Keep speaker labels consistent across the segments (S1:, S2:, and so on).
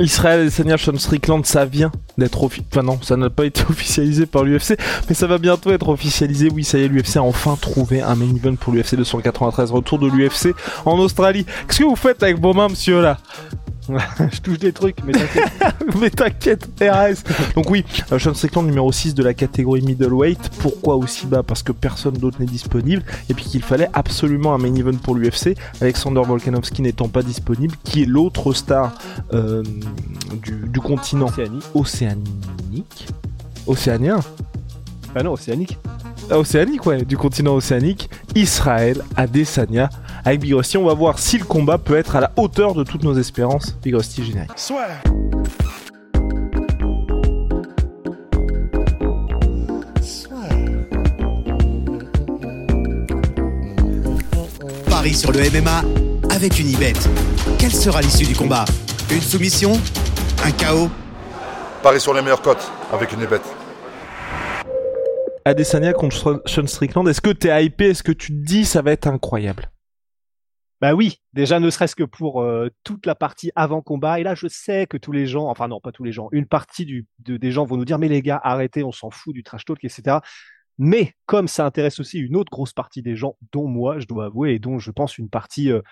S1: Israël Adesanya, Sean Strickland, ça vient d'être officialisé. Enfin non, ça n'a pas été officialisé par l'UFC, mais ça va bientôt être officialisé. Oui, ça y est, l'UFC a enfin trouvé un main event pour l'UFC 293. Retour de l'UFC en Australie. Qu'est-ce que vous faites avec vos mains, monsieur, là?
S2: je touche des trucs, mais t'inquiète.
S1: mais t'inquiète, RS. Donc oui, euh, Sean Strickland numéro 6 de la catégorie middleweight. Pourquoi aussi bas? Parce que personne d'autre n'est disponible et puis qu'il fallait absolument un main event pour l'UFC. Alexander Volkanovski n'étant pas disponible, qui est l'autre star euh, du, continent océanique? Océanien?
S2: Ah non, océanique.
S1: Ah, océanique, ouais, du continent océanique, Israël Adesanya avec Big Rusty. On va voir si le combat peut être à la hauteur de toutes nos espérances. Big Rusty générique.
S3: Paris sur le MMA avec une ibet. Quelle sera l'issue du combat? Une soumission? Un chaos?
S4: Paris sur les meilleures cotes avec une ibet.
S1: Adesanya contre Sean Strickland, est-ce que t'es hypé? Est-ce que tu te dis ça va être incroyable?
S2: Bah oui, déjà ne serait-ce que pour euh, toute la partie avant combat. Et là, je sais que tous les gens, enfin non, pas tous les gens, une partie des gens vont nous dire mais les gars, arrêtez, on s'en fout du trash talk, etc. Mais comme ça intéresse aussi une autre grosse partie des gens, dont moi, je dois avouer, et dont je pense une partie euh,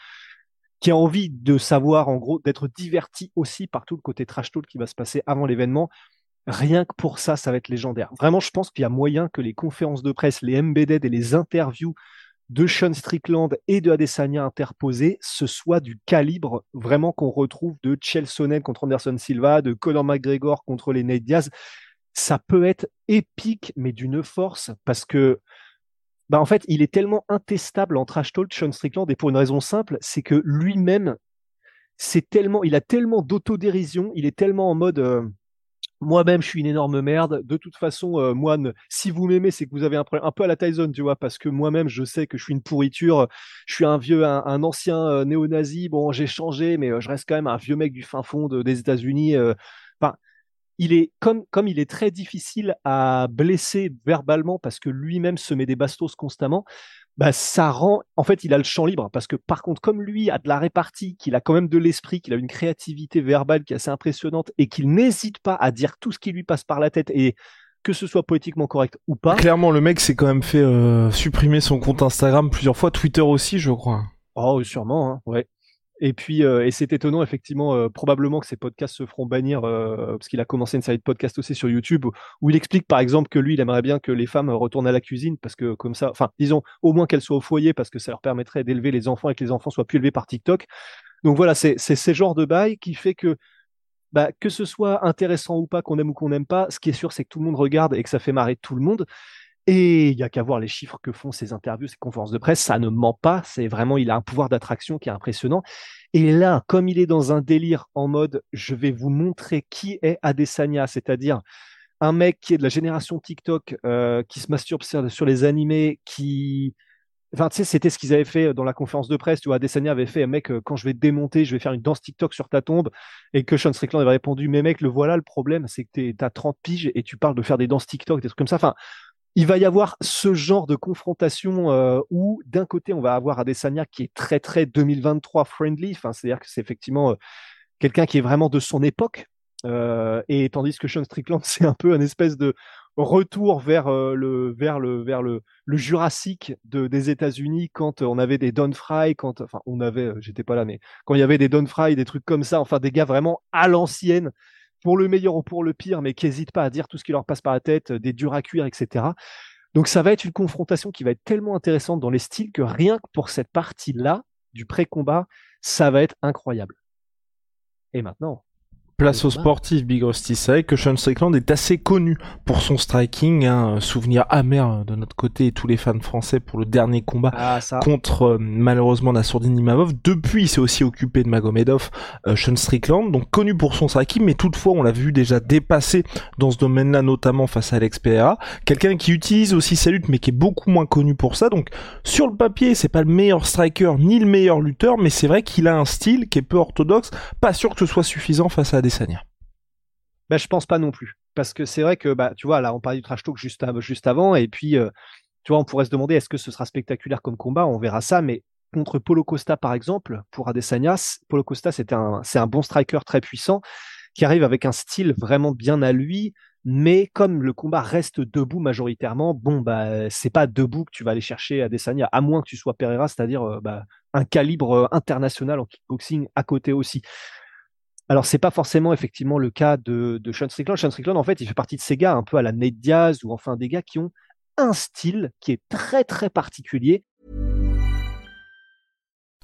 S2: qui a envie de savoir, en gros, d'être diverti aussi par tout le côté trash talk qui va se passer avant l'événement. Rien que pour ça, ça va être légendaire. Vraiment, je pense qu'il y a moyen que les conférences de presse, les embedded et les interviews de Sean Strickland et de Adesanya interposés, ce soit du calibre vraiment qu'on retrouve de Sonnen contre Anderson Silva, de Conor McGregor contre les Nate Diaz. Ça peut être épique, mais d'une force, parce que bah en fait, il est tellement intestable en trash talk, Sean Strickland, et pour une raison simple, c'est que lui-même, c'est tellement, il a tellement d'autodérision, il est tellement en mode, euh, moi-même, je suis une énorme merde. De toute façon, euh, moi, si vous m'aimez, c'est que vous avez un problème un peu à la Tyson, tu vois, parce que moi-même, je sais que je suis une pourriture. Je suis un vieux, un, ancien euh, néo-nazi. Bon, j'ai changé, mais euh, je reste quand même un vieux mec du fin fond des États-Unis. Il est comme comme il est très difficile à blesser verbalement parce que lui-même se met des bastos constamment bah, ça rend, en fait, il a le champ libre parce que par contre, comme lui a de la répartie, qu'il a quand même de l'esprit, qu'il a une créativité verbale qui est assez impressionnante et qu'il n'hésite pas à dire tout ce qui lui passe par la tête et que ce soit poétiquement correct ou pas.
S1: Clairement, le mec s'est quand même fait euh, supprimer son compte Instagram plusieurs fois, Twitter aussi, je crois.
S2: Oh, sûrement, hein, ouais. Et puis, euh, et c'est étonnant, effectivement, euh, probablement que ces podcasts se feront bannir, euh, parce qu'il a commencé une série de podcasts aussi sur YouTube, où il explique, par exemple, que lui, il aimerait bien que les femmes retournent à la cuisine, parce que comme ça, enfin, disons, au moins qu'elles soient au foyer, parce que ça leur permettrait d'élever les enfants et que les enfants soient plus élevés par TikTok. Donc voilà, c'est ces genres de bail qui fait que, bah, que ce soit intéressant ou pas, qu'on aime ou qu'on n'aime pas, ce qui est sûr, c'est que tout le monde regarde et que ça fait marrer tout le monde. Et il y a qu'à voir les chiffres que font ces interviews, ces conférences de presse, ça ne ment pas. C'est vraiment, il a un pouvoir d'attraction qui est impressionnant. Et là, comme il est dans un délire en mode, je vais vous montrer qui est Adesanya, c'est-à-dire un mec qui est de la génération TikTok, euh, qui se masturbe sur, les animés, qui, Enfin, tu sais, c'était ce qu'ils avaient fait dans la conférence de presse. Tu vois, Adesanya avait fait, mec, euh, quand je vais te démonter, je vais faire une danse TikTok sur ta tombe. Et que Sean Strickland avait répondu, mais mec, le voilà, le problème, c'est que t'as 30 piges et tu parles de faire des danses TikTok, des trucs comme ça. Enfin, il va y avoir ce genre de confrontation euh, où d'un côté on va avoir Adesanya qui est très très 2023 friendly, enfin c'est-à-dire que c'est effectivement euh, quelqu'un qui est vraiment de son époque, euh, et tandis que Sean Strickland c'est un peu un espèce de retour vers le vers le vers le, Jurassique de, des États-Unis quand on avait des Don Fry, quand enfin on avait, j'étais pas là, mais quand il y avait des Don Fry, des trucs comme ça, enfin des gars vraiment à l'ancienne pour le meilleur ou pour le pire, mais qui pas à dire tout ce qui leur passe par la tête, des durs à cuire, etc. Donc ça va être une confrontation qui va être tellement intéressante dans les styles que rien que pour cette partie-là du pré-combat, ça va être incroyable. Et maintenant,
S1: Place au sportif, Big Rusty. C'est vrai que Sean Strickland est assez connu pour son striking. Un souvenir amer de notre côté et tous les fans français pour le dernier combat
S2: Ah,
S1: contre euh, malheureusement Nassourdine Imavov. Depuis, il s'est aussi occupé de Magomedov, euh, Sean Strickland, donc connu pour son striking, mais toutefois, on l'a vu déjà dépassé dans ce domaine-là, notamment face à Alex Pereira. Quelqu'un qui utilise aussi sa lutte, mais qui est beaucoup moins connu pour ça. Donc, sur le papier, c'est pas le meilleur striker ni le meilleur lutteur, mais c'est vrai qu'il a un style qui est peu orthodoxe. Pas sûr que ce soit suffisant face à Adesanya.
S2: Bah, je pense pas non plus. Parce que c'est vrai que, bah, tu vois, là, on parlait du trash talk juste, av- juste avant, et puis, euh, tu vois, on pourrait se demander est-ce que ce sera spectaculaire comme combat, on verra ça, mais contre Polo Costa, par exemple, pour Adesanya, Polo Costa, c'est un, un bon striker très puissant, qui arrive avec un style vraiment bien à lui, mais comme le combat reste debout majoritairement, bon, bah, c'est pas debout que tu vas aller chercher Adesanya, à moins que tu sois Pereira, c'est-à-dire, euh, bah, un calibre euh, international en kickboxing à côté aussi. Alors, c'est pas forcément effectivement le cas de, de Sean Strickland. Sean Strickland, en fait, il fait partie de ces gars un peu à la Nate Diaz ou enfin des gars qui ont un style qui est très très particulier.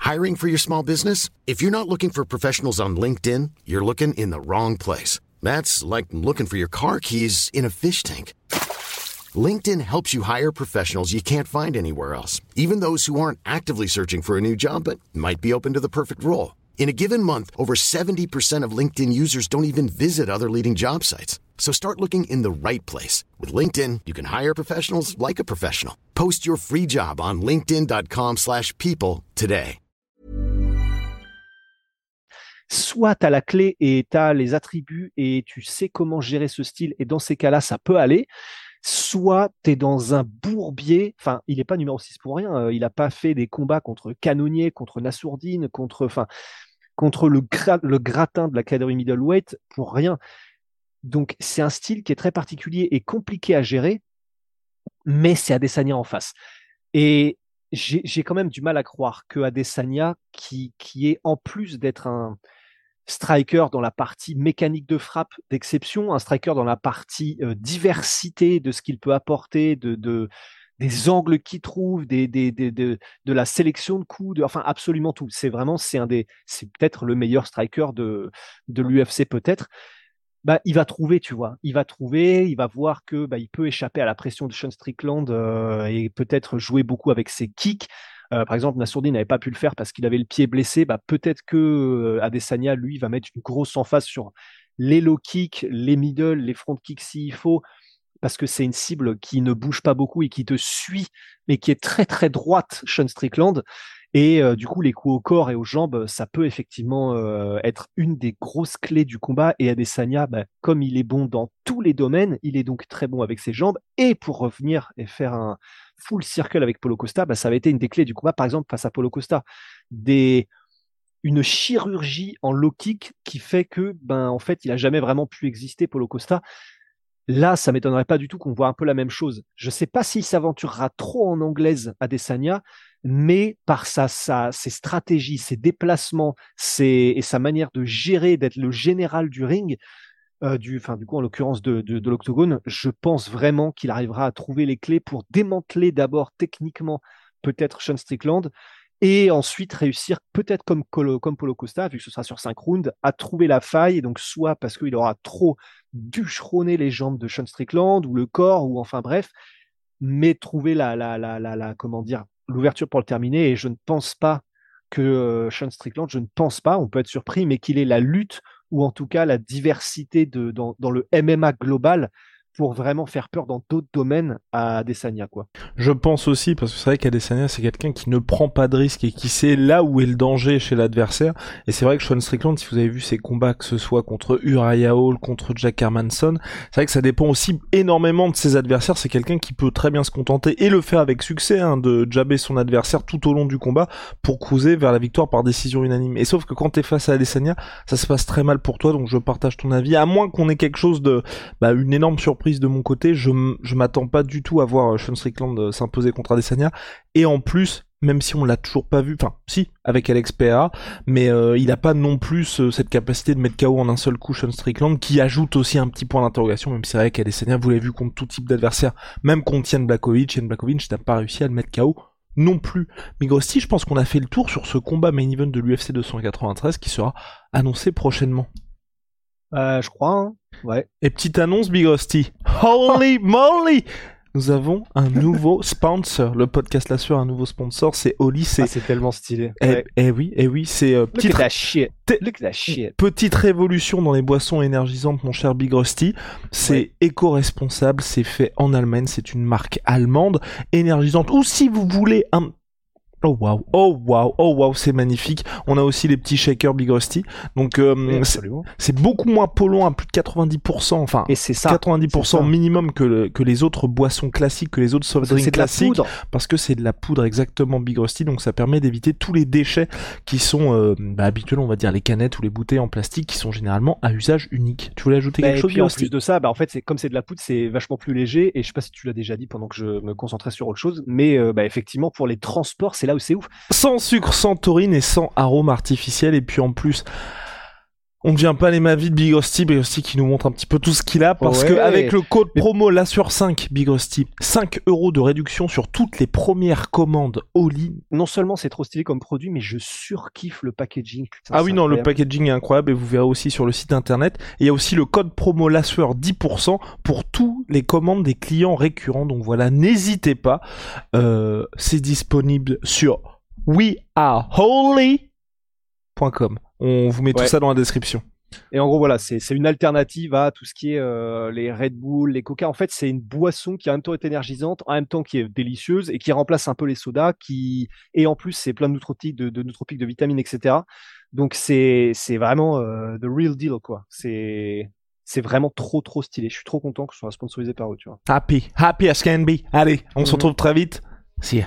S5: Hiring for your small business? If you're not looking for professionals on LinkedIn, you're looking in the wrong place. That's like looking for your car keys in a fish tank. LinkedIn helps you hire professionals you can't find anywhere else, even those who aren't actively searching for a new job but might be open to the perfect role. In a given month, over 70% of LinkedIn users don't even visit other leading job sites. So start looking in the right place. With LinkedIn, you can hire professionals like a professional. Post your free job on linkedin.com/people slash people today.
S2: Soit tu as la clé et tu as les attributs et tu sais comment gérer ce style, et dans ces cas-là, ça peut aller. Soit tu es dans un bourbier, enfin, il n'est pas numéro 6 pour rien, euh, il n'a pas fait des combats contre Canonnier, contre Nassourdine, contre, enfin, contre le, gra- le gratin de la catégorie middleweight pour rien. Donc, c'est un style qui est très particulier et compliqué à gérer, mais c'est Adesanya en face. Et j'ai quand même du mal à croire que Adesanya, qui, qui est en plus d'être un striker dans la partie mécanique de frappe d'exception, un striker dans la partie euh, diversité de ce qu'il peut apporter, de des angles qu'il trouve, des, des, des- de, de la sélection de coups, de, enfin absolument tout. C'est vraiment, c'est un des, c'est peut-être le meilleur striker de, de l'UFC peut-être. Bah, il va trouver, tu vois, il va trouver, il va voir que bah, il peut échapper à la pression de Sean Strickland euh, et peut-être jouer beaucoup avec ses kicks. Euh, par exemple, Nassourdine n'avait pas pu le faire parce qu'il avait le pied blessé. Bah, peut-être que euh, Adesanya, lui, va mettre une grosse emphase sur les low kicks, les middle, les front kicks s'il faut, parce que c'est une cible qui ne bouge pas beaucoup et qui te suit, mais qui est très très droite, Sean Strickland. Et euh, du coup, les coups au corps et aux jambes, ça peut effectivement euh, être une des grosses clés du combat. Et Adesanya, bah, comme il est bon dans tous les domaines, il est donc très bon avec ses jambes. Et pour revenir et faire un full circle avec Polo Costa, bah, ça avait été une des clés du combat, par exemple, face à Polo Costa. Une chirurgie en low qui fait que, ben, en fait, il a jamais vraiment pu exister, Polo Costa. Là, ça m'étonnerait pas du tout qu'on voit un peu la même chose. Je sais pas s'il s'aventurera trop en anglaise à Desania, mais par sa, sa, ses stratégies, ses déplacements, ses, et sa manière de gérer, d'être le général du ring, euh, du, enfin, du coup, en l'occurrence de, de, de l'octogone, je pense vraiment qu'il arrivera à trouver les clés pour démanteler d'abord techniquement peut-être Sean Strickland et ensuite réussir, peut-être comme, comme Polo Costa, vu que ce sera sur 5 rounds, à trouver la faille, donc soit parce qu'il aura trop bûcheronné les jambes de Sean Strickland, ou le corps, ou enfin bref, mais trouver la, la, la, la, la comment dire, l'ouverture pour le terminer, et je ne pense pas que euh, Sean Strickland, je ne pense pas, on peut être surpris, mais qu'il ait la lutte, ou en tout cas la diversité de, dans, dans le MMA global, pour vraiment faire peur dans d'autres domaines à Adesanya, quoi.
S1: Je pense aussi, parce que c'est vrai qu'Adesanya, c'est quelqu'un qui ne prend pas de risques et qui sait là où est le danger chez l'adversaire. Et c'est vrai que Sean Strickland, si vous avez vu ses combats, que ce soit contre Uriah Hall, contre Jack Hermanson, c'est vrai que ça dépend aussi énormément de ses adversaires. C'est quelqu'un qui peut très bien se contenter et le faire avec succès, hein, de jabber son adversaire tout au long du combat pour cruiser vers la victoire par décision unanime. Et sauf que quand t'es face à Adesanya, ça se passe très mal pour toi, donc je partage ton avis. À moins qu'on ait quelque chose de, bah, une énorme surprise de mon côté, je, je m'attends pas du tout à voir Sean Strickland euh, s'imposer contre Adesanya. Et en plus, même si on l'a toujours pas vu, enfin si, avec Alex Pereira, mais euh, il a pas non plus euh, cette capacité de mettre KO en un seul coup Sean Strickland, qui ajoute aussi un petit point d'interrogation, même si c'est vrai qu'Adesanya, vous l'avez vu contre tout type d'adversaire, même contre Ian Blakovic, Ian Blakovic n'a pas réussi à le mettre KO non plus. Mais Grosti, je pense qu'on a fait le tour sur ce combat main event de l'UFC 293 qui sera annoncé prochainement.
S2: Euh, je crois, hein. Ouais.
S1: Et petite annonce, Big Rusty. Holy moly nous avons un nouveau sponsor. Le podcast là sur un nouveau sponsor, c'est Oli. C'est
S2: Ah, tellement stylé.
S1: eh,
S2: Ouais.
S1: eh oui, eh oui, c'est euh, petite,
S2: at that shit.
S1: T-
S2: Look at that shit.
S1: petite révolution dans les boissons énergisantes, mon cher Big Rusty. C'est
S2: Ouais.
S1: éco-responsable, c'est fait en Allemagne, c'est une marque allemande énergisante. Ou si vous voulez un Oh waouh, oh waouh, oh waouh, c'est magnifique. On a aussi les petits shakers Big Rusty. Donc euh, c'est- beaucoup moins polluant à plus de 90%, enfin
S2: Et c'est ça.
S1: 90%
S2: c'est ça.
S1: minimum que, le- que les autres boissons classiques, que les autres soft drinks
S2: C'est de la
S1: classiques,
S2: poudre.
S1: parce que c'est de la poudre exactement Big Rusty, donc ça permet d'éviter tous les déchets qui sont euh, bah, habituels, on va dire les canettes ou les bouteilles en plastique qui sont généralement à usage unique. Tu voulais ajouter
S2: Bah,
S1: quelque
S2: et
S1: chose
S2: puis en plus de ça, bah, en fait, c'est comme c'est de la poudre, c'est vachement plus léger. Et je sais pas si tu l'as déjà dit pendant que je me concentrais sur autre chose, mais euh, bah, effectivement, pour les transports, c'est là
S1: Sans sucre, sans taurine et sans arôme artificiel. Et puis en plus, on ne vient pas les mains vides Big Rusty, Big Rusty qui nous montre un petit peu tout ce qu'il a parce
S2: Ouais.
S1: que avec le code promo là sur 5 Big Rusty, 5 euros de réduction sur toutes les premières commandes Oli.
S2: Non seulement c'est trop stylé comme produit, mais je surkiffe le packaging. Putain,
S1: Ah oui non, le packaging est incroyable et vous verrez aussi sur le site internet. Et il y a aussi le code promo la sueur 10% pour tous les commandes des clients récurrents. Donc voilà, n'hésitez pas. Euh, c'est disponible sur weareholy.com. On vous met tout ça dans la description.
S2: Et en gros, voilà, c'est une alternative à tout ce qui est euh, les Red Bull, les Coca. En fait, c'est une boisson qui en même temps est énergisante, en même temps qui est délicieuse et qui remplace un peu les sodas, qui et en plus c'est plein de nootropiques, de, de nootropiques, de vitamines, etc. Donc c'est c'est vraiment euh, the real deal quoi. C'est c'est vraiment trop trop stylé. Je suis trop content que ce soit sponsorisé par eux, tu vois.
S1: Happy, happy as can be. Allez, on se
S2: Mhm.
S1: retrouve très vite. See ya.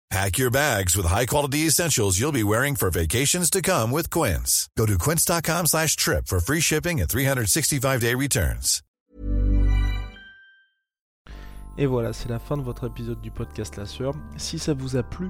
S6: Pack your bags with high-quality essentials you'll be wearing for vacations to come with Quince. Go to quince.com slash trip for free shipping and 365-day returns.
S1: Et voilà, c'est la fin de votre épisode du podcast La Sœur. Si ça vous a plu,